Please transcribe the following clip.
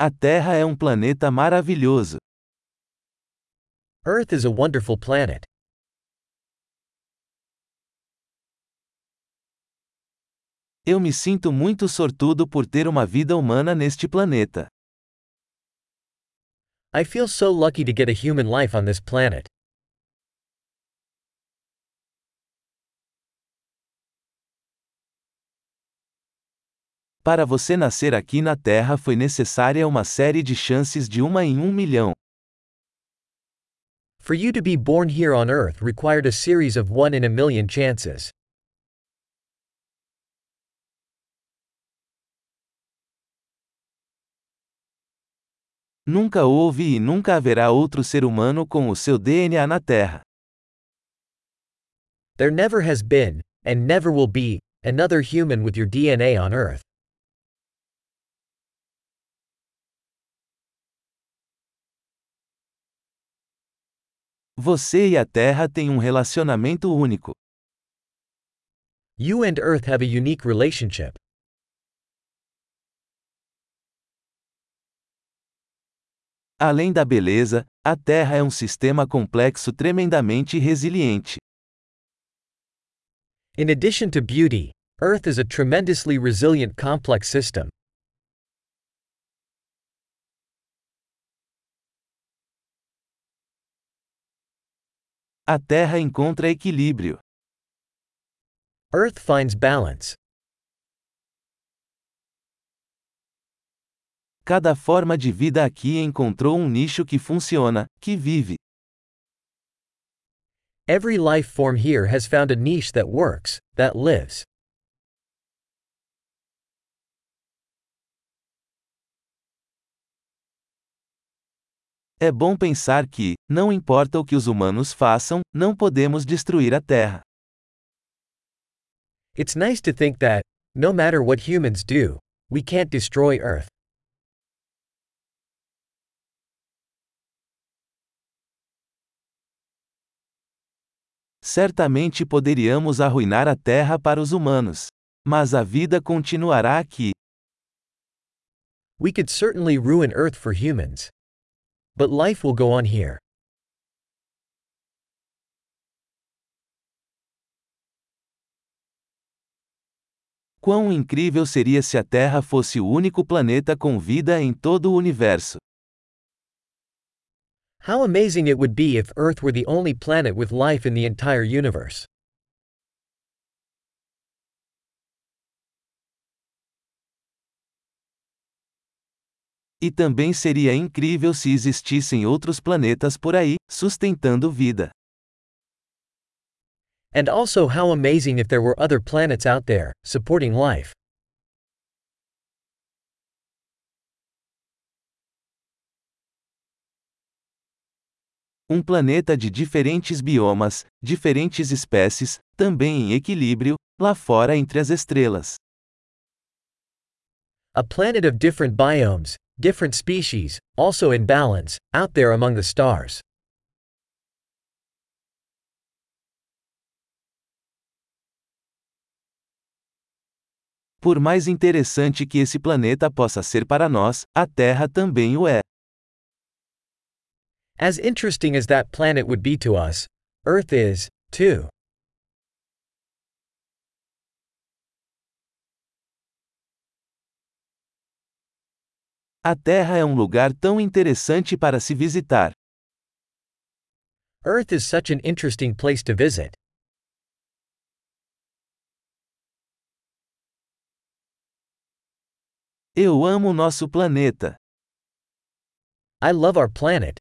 A Terra é um planeta maravilhoso. Earth is a wonderful planet. Eu me sinto muito sortudo por ter uma vida humana neste planeta. I feel so lucky to get a human life on this planet. Para você nascer aqui na Terra foi necessária uma série de chances de uma em um milhão. For you to be born here on Earth required a series of one in a million chances. Nunca houve e nunca haverá outro ser humano com o seu DNA na Terra. There never has been, and never will be, another human with your DNA on Earth. Você e a Terra têm um relacionamento único. You and Earth have a unique relationship. Além da beleza, a Terra é um sistema complexo tremendamente resiliente. In addition to beauty, Earth is a tremendously resilient complex system. A Terra encontra equilíbrio. Earth finds balance. Cada forma de vida aqui encontrou um nicho que funciona, que vive. Every life form here has found a niche that works, that lives. É bom pensar que, não importa o que os humanos façam, não podemos destruir a Terra. It's nice to think that, no matter what humans do, we can't destroy Earth. Certamente poderíamos arruinar a Terra para os humanos. Mas a vida continuará aqui. We could certainly ruin Earth for humans. But life will go on here. Quão incrível seria se a Terra fosse o único planeta com vida em todo o universo. How amazing it would be if Earth were the only planet with life in the entire universe. E também seria incrível se existissem outros planetas por aí, sustentando vida. And also how amazing if there were other planets out there, supporting life. Um planeta de diferentes biomas, diferentes espécies, também em equilíbrio, lá fora entre as estrelas. A planet of different biomes, different species, also in balance, out there among the stars. Por mais interessante que esse planeta possa ser para nós, a Terra também o é. As interesting as that planet would be to us, Earth is, too. A Terra é um lugar tão interessante para se visitar. Earth is such an interesting place to visit. Eu amo nosso planeta. I love our planet.